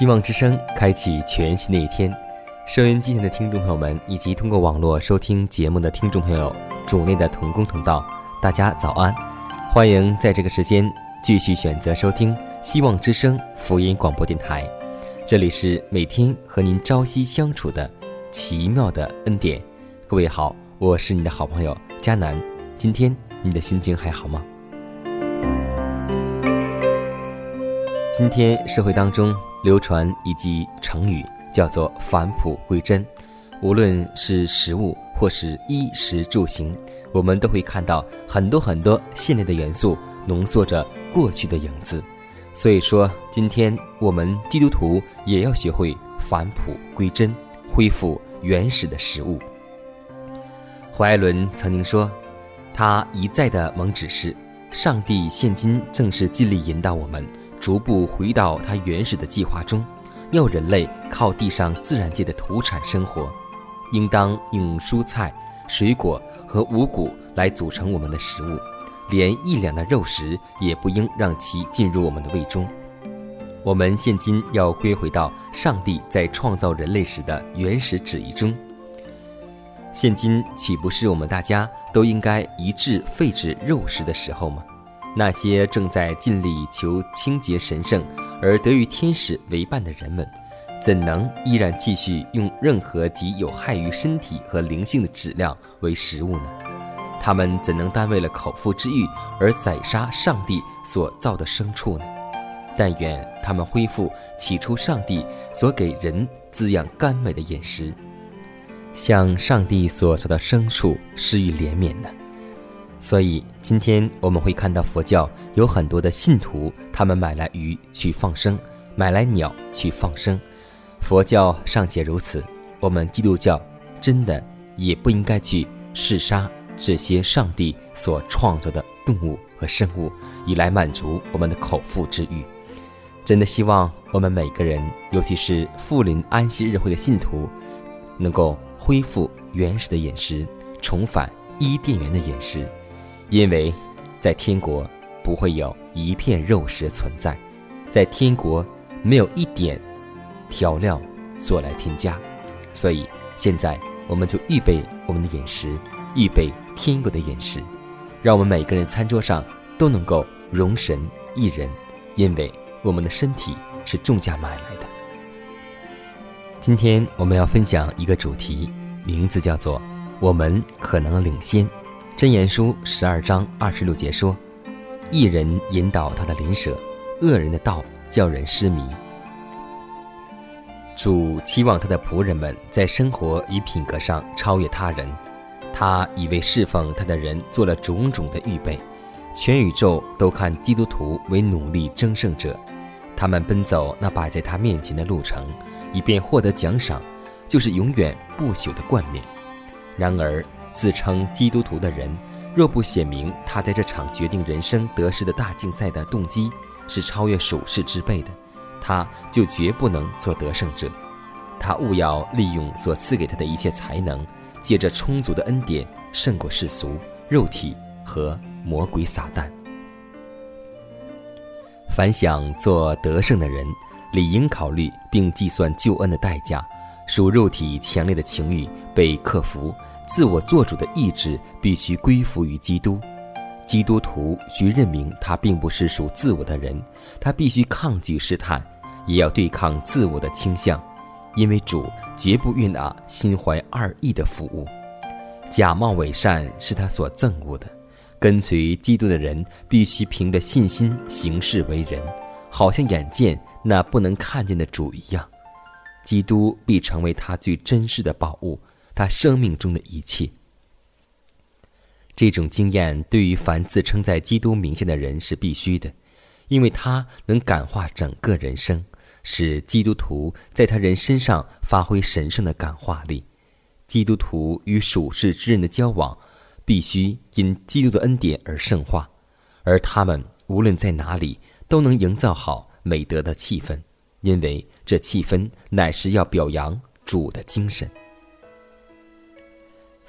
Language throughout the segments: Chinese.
希望之声开启全新的一天，收音机前的听众朋友们，以及通过网络收听节目的听众朋友，主内的同工同道，大家早安！欢迎在这个时间继续选择收听希望之声福音广播电台，这里是每天和您朝夕相处的奇妙的恩典。各位好，我是你的好朋友佳南，今天你的心情还好吗？今天社会当中。流传一句成语叫做返璞归真，无论是食物或是衣食住行，我们都会看到很多很多现代的元素浓缩着过去的影子。所以说，今天我们基督徒也要学会返璞归真，恢复原始的食物。怀艾伦曾经说，他一再的蒙指示，上帝现今正是尽力引导我们。逐步回到它原始的计划中，要人类靠地上自然界的土产生活，应当用蔬菜、水果和五谷来组成我们的食物，连一两的肉食也不应让其进入我们的胃中。我们现今要归回到上帝在创造人类时的原始旨意中。现今岂不是我们大家都应该一致废止肉食的时候吗？那些正在尽力求清洁神圣而得与天使为伴的人们，怎能依然继续用任何极有害于身体和灵性的质量为食物呢？他们怎能单为了口腹之欲而宰杀上帝所造的牲畜呢？但愿他们恢复起初上帝所给人滋养甘美的饮食，向上帝所造的牲畜施予怜悯呢？所以，今天我们会看到佛教有很多的信徒，他们买来鱼去放生，买来鸟去放生。佛教尚且如此，我们基督教真的也不应该去嗜杀这些上帝所创造的动物和生物，以来满足我们的口腹之欲。真的希望我们每个人，尤其是富林安息日会的信徒，能够恢复原始的饮食，重返伊甸园的饮食。因为，在天国不会有一片肉食存在，在天国没有一点调料所来添加，所以现在我们就预备我们的饮食，预备天国的饮食，让我们每个人餐桌上都能够容神一人，因为我们的身体是重价买来的。今天我们要分享一个主题，名字叫做“我们可能领先”。真言书十二章二十六节说：“一人引导他的邻舍，恶人的道叫人失迷。”主期望他的仆人们在生活与品格上超越他人，他已为侍奉他的人做了种种的预备。全宇宙都看基督徒为努力争胜者，他们奔走那摆在他面前的路程，以便获得奖赏，就是永远不朽的冠冕。然而。自称基督徒的人，若不写明他在这场决定人生得失的大竞赛的动机是超越属世之辈的，他就绝不能做得胜者。他务要利用所赐给他的一切才能，借着充足的恩典胜过世俗、肉体和魔鬼撒旦。凡想做得胜的人，理应考虑并计算救恩的代价。属肉体强烈的情欲被克服，自我做主的意志必须归服于基督。基督徒需认明他并不是属自我的人，他必须抗拒试探，也要对抗自我的倾向，因为主绝不允纳心怀二意的服务。假冒伪善是他所憎恶的。跟随基督的人必须凭着信心行事为人，好像眼见那不能看见的主一样。基督必成为他最珍视的宝物，他生命中的一切。这种经验对于凡自称在基督名下的人是必须的，因为他能感化整个人生，使基督徒在他人身上发挥神圣的感化力。基督徒与属世之人的交往，必须因基督的恩典而圣化，而他们无论在哪里都能营造好美德的气氛。因为这气氛乃是要表扬主的精神。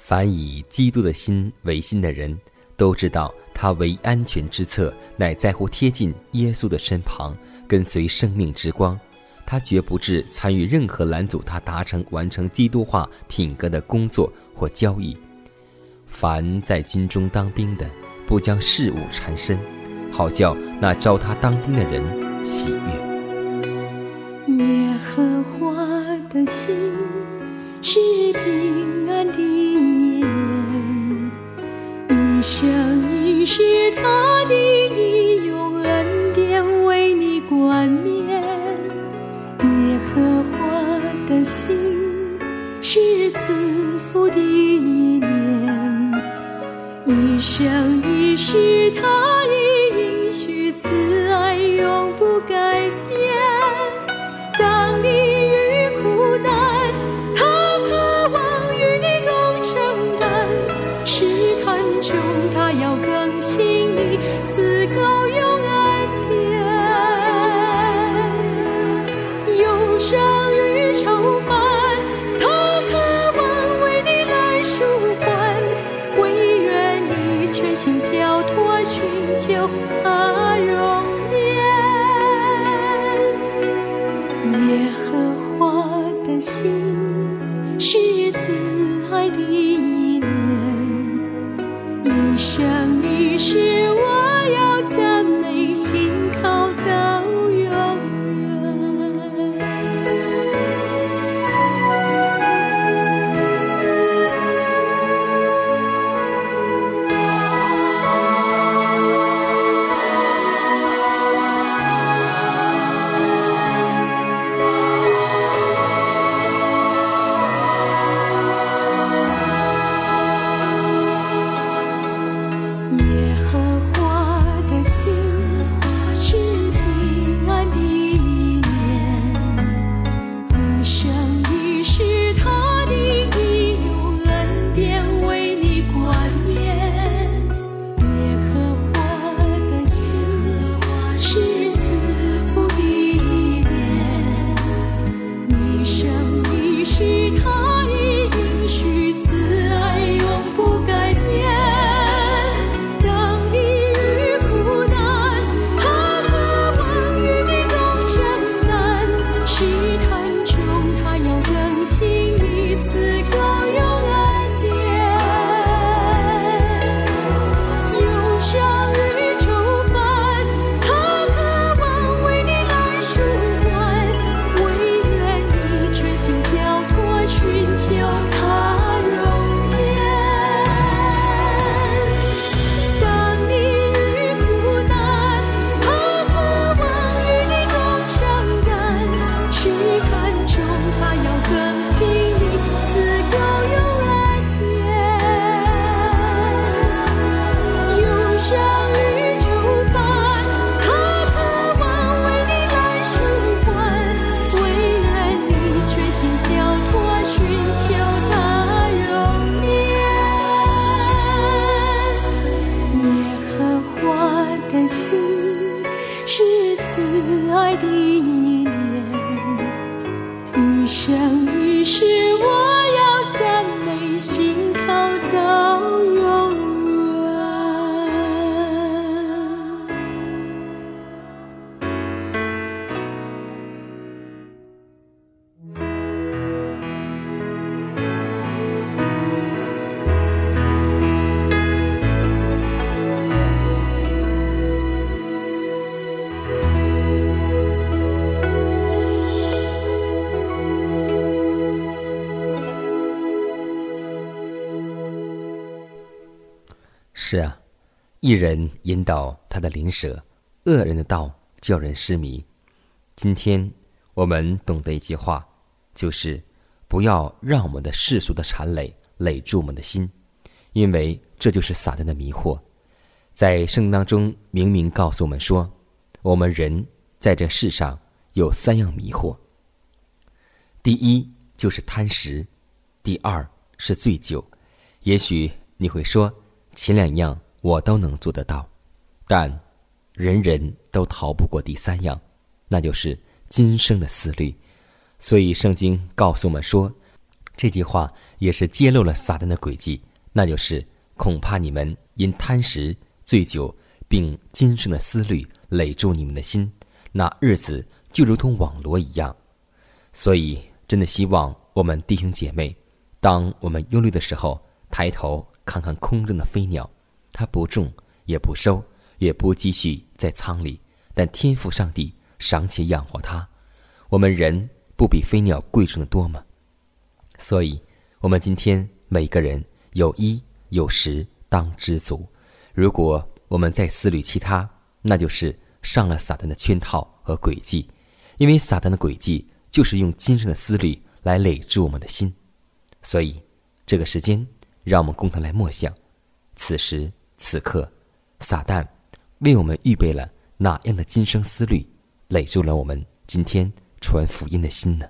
凡以基督的心为心的人，都知道他唯安全之策，乃在乎贴近耶稣的身旁，跟随生命之光。他绝不致参与任何拦阻他达成完成基督化品格的工作或交易。凡在军中当兵的，不将事物缠身，好叫那招他当兵的人喜悦。是慈爱的念，一生一世我是啊，一人引导他的灵舍，恶人的道叫人失迷。今天我们懂得一句话，就是不要让我们的世俗的缠累累住我们的心，因为这就是撒旦的迷惑。在圣当中明明告诉我们说，我们人在这世上有三样迷惑。第一就是贪食，第二是醉酒。也许你会说，前两样我都能做得到，但人人都逃不过第三样，那就是今生的思虑。所以圣经告诉我们说，这句话也是揭露了撒旦的诡计，那就是恐怕你们因贪食、醉酒，并今生的思虑累住你们的心，那日子就如同网罗一样。所以。真的希望我们弟兄姐妹，当我们忧虑的时候，抬头看看空中的飞鸟，它不种也不收，也不积蓄在仓里，但天赋上帝赏且养活它。我们人不比飞鸟贵重的多吗？所以，我们今天每个人有衣有食当知足。如果我们在思虑其他，那就是上了撒旦的圈套和诡计，因为撒旦的诡计。就是用今生的思虑来累住我们的心，所以这个时间，让我们共同来默想：此时此刻，撒旦为我们预备了哪样的今生思虑，累住了我们今天传福音的心呢？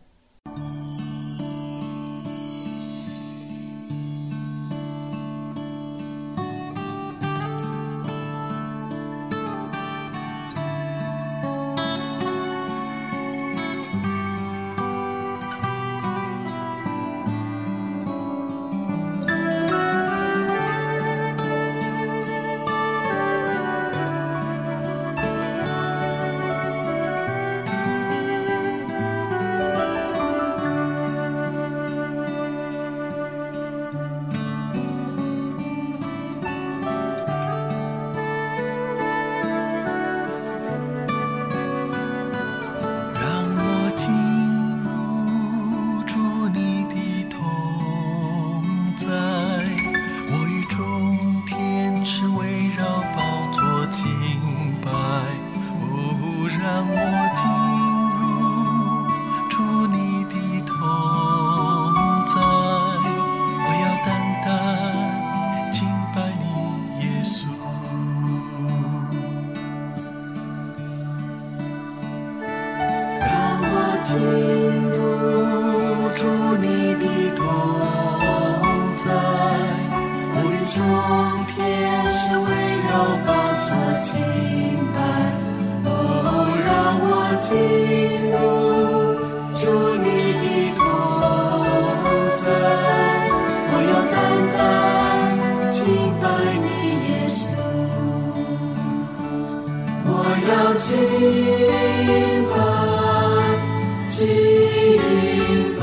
主你的同在，我要单单敬拜你，耶稣。我要敬拜，敬拜。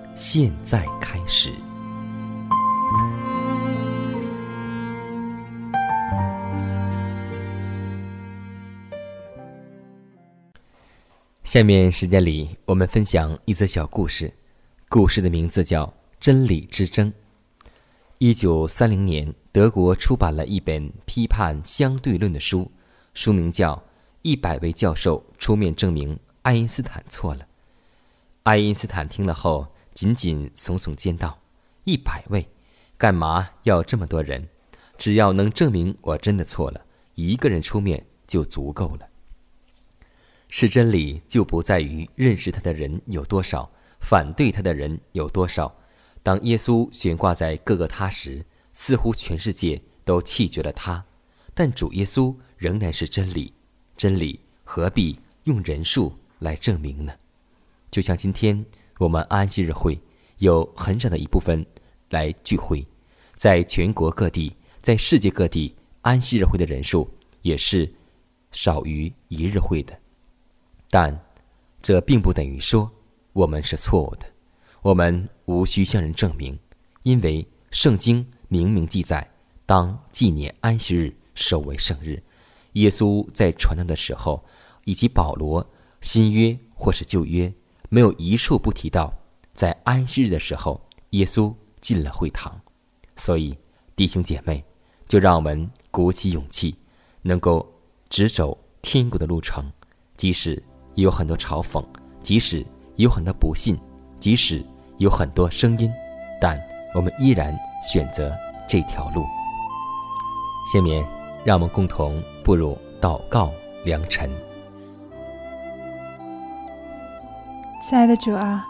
现在开始。下面时间里，我们分享一则小故事。故事的名字叫《真理之争》。一九三零年，德国出版了一本批判相对论的书，书名叫《一百位教授出面证明爱因斯坦错了》。爱因斯坦听了后。仅仅耸耸肩道：“一百位，干嘛要这么多人？只要能证明我真的错了，一个人出面就足够了。是真理就不在于认识他的人有多少，反对他的人有多少。当耶稣悬挂在各个他时，似乎全世界都弃绝了他，但主耶稣仍然是真理。真理何必用人数来证明呢？就像今天。”我们安息日会有很少的一部分来聚会，在全国各地，在世界各地，安息日会的人数也是少于一日会的。但这并不等于说我们是错误的，我们无需向人证明，因为圣经明明记载，当纪念安息日，守为圣日。耶稣在传道的时候，以及保罗新约或是旧约。没有一处不提到，在安息日的时候，耶稣进了会堂。所以，弟兄姐妹，就让我们鼓起勇气，能够直走天国的路程。即使有很多嘲讽，即使有很多不信，即使有很多声音，但我们依然选择这条路。下面，让我们共同步入祷告良辰。亲爱的主啊，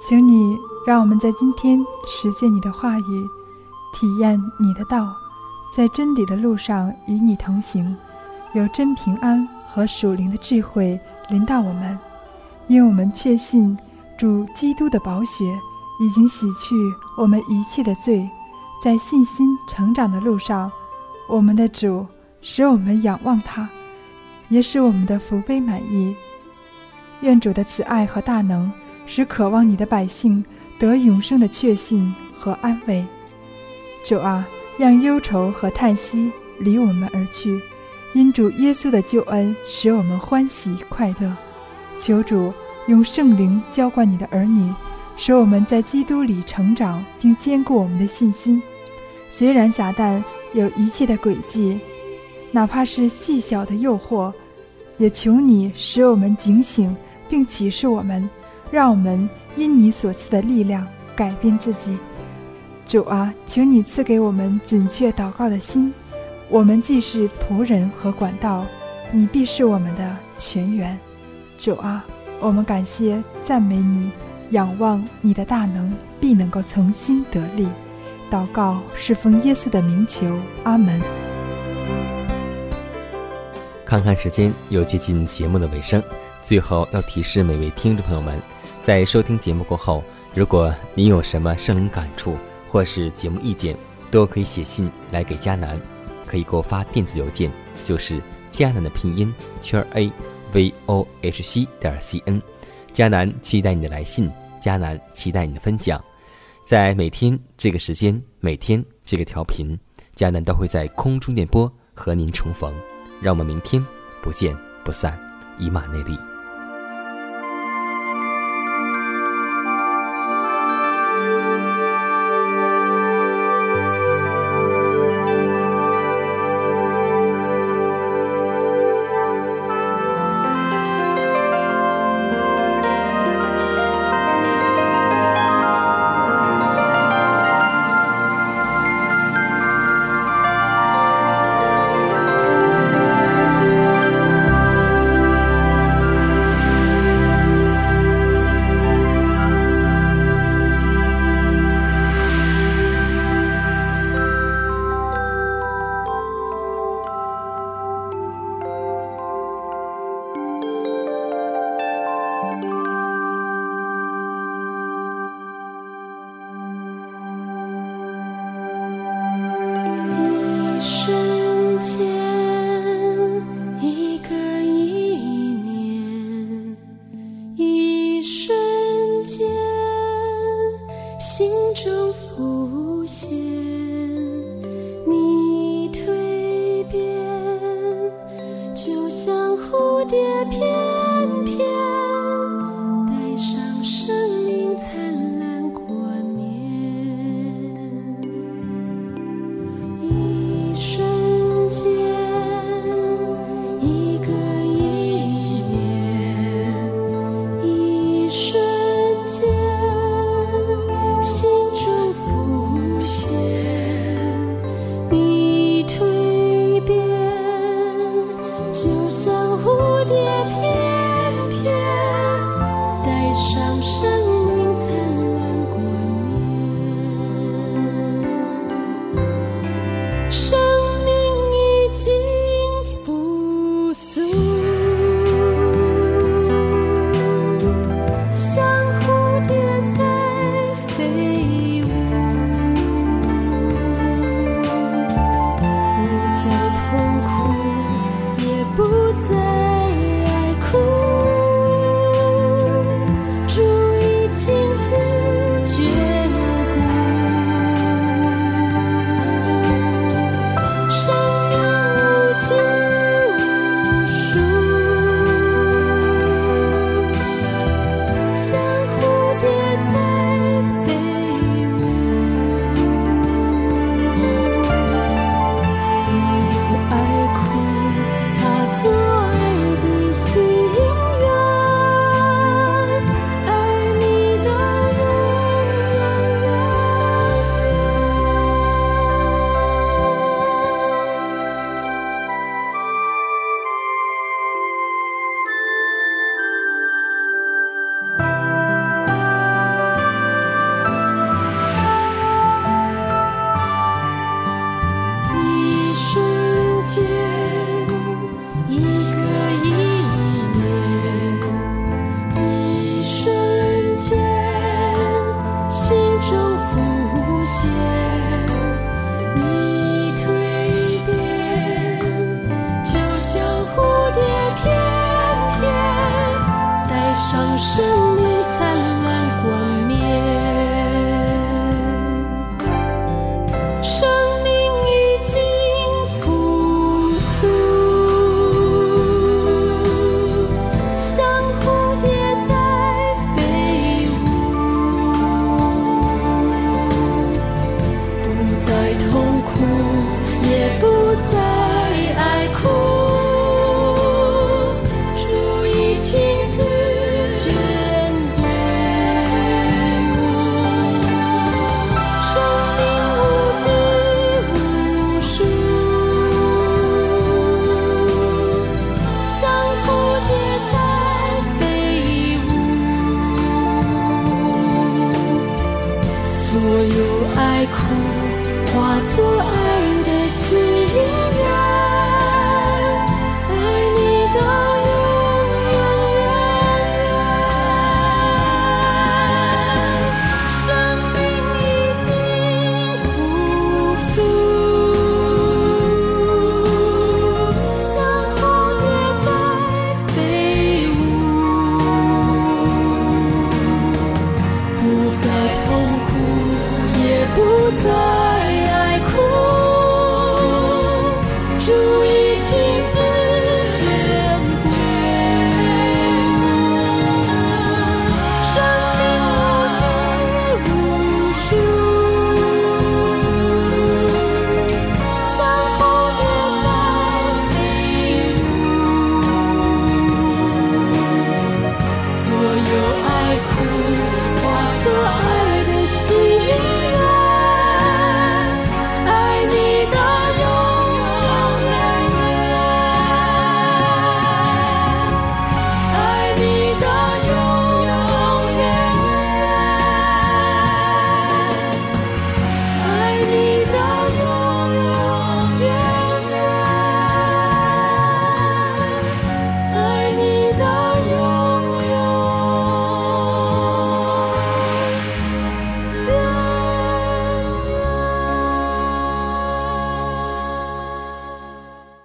请你让我们在今天实践你的话语，体验你的道，在真理的路上与你同行，有真平安和属灵的智慧临到我们，因为我们确信主基督的宝血已经洗去我们一切的罪，在信心成长的路上，我们的主使我们仰望他，也使我们的福杯满溢。愿主的慈爱和大能，使渴望你的百姓得永生的确信和安慰。主啊，让忧愁和叹息离我们而去，因主耶稣的救恩使我们欢喜快乐。求主用圣灵浇灌你的儿女，使我们在基督里成长，并坚固我们的信心。虽然撒旦有一切的诡计，哪怕是细小的诱惑，也求你使我们警醒。并启示我们，让我们因你所赐的力量改变自己。主啊，请你赐给我们准确祷告的心。我们既是仆人和管道，你必是我们的全员。主啊，我们感谢赞美你，仰望你的大能，必能够从心得力。祷告是奉耶稣的名求，阿门。看看时间，又接近节目的尾声。最后要提示每位听众朋友们，在收听节目过后，如果您有什么圣灵感触或是节目意见，都可以写信来给迦南，可以给我发电子邮件，就是迦南的拼音圈 a v o h c 点 c n。迦南期待你的来信，迦南期待你的分享。在每天这个时间，每天这个调频，迦南都会在空中电波和您重逢。让我们明天不见不散，以马内利。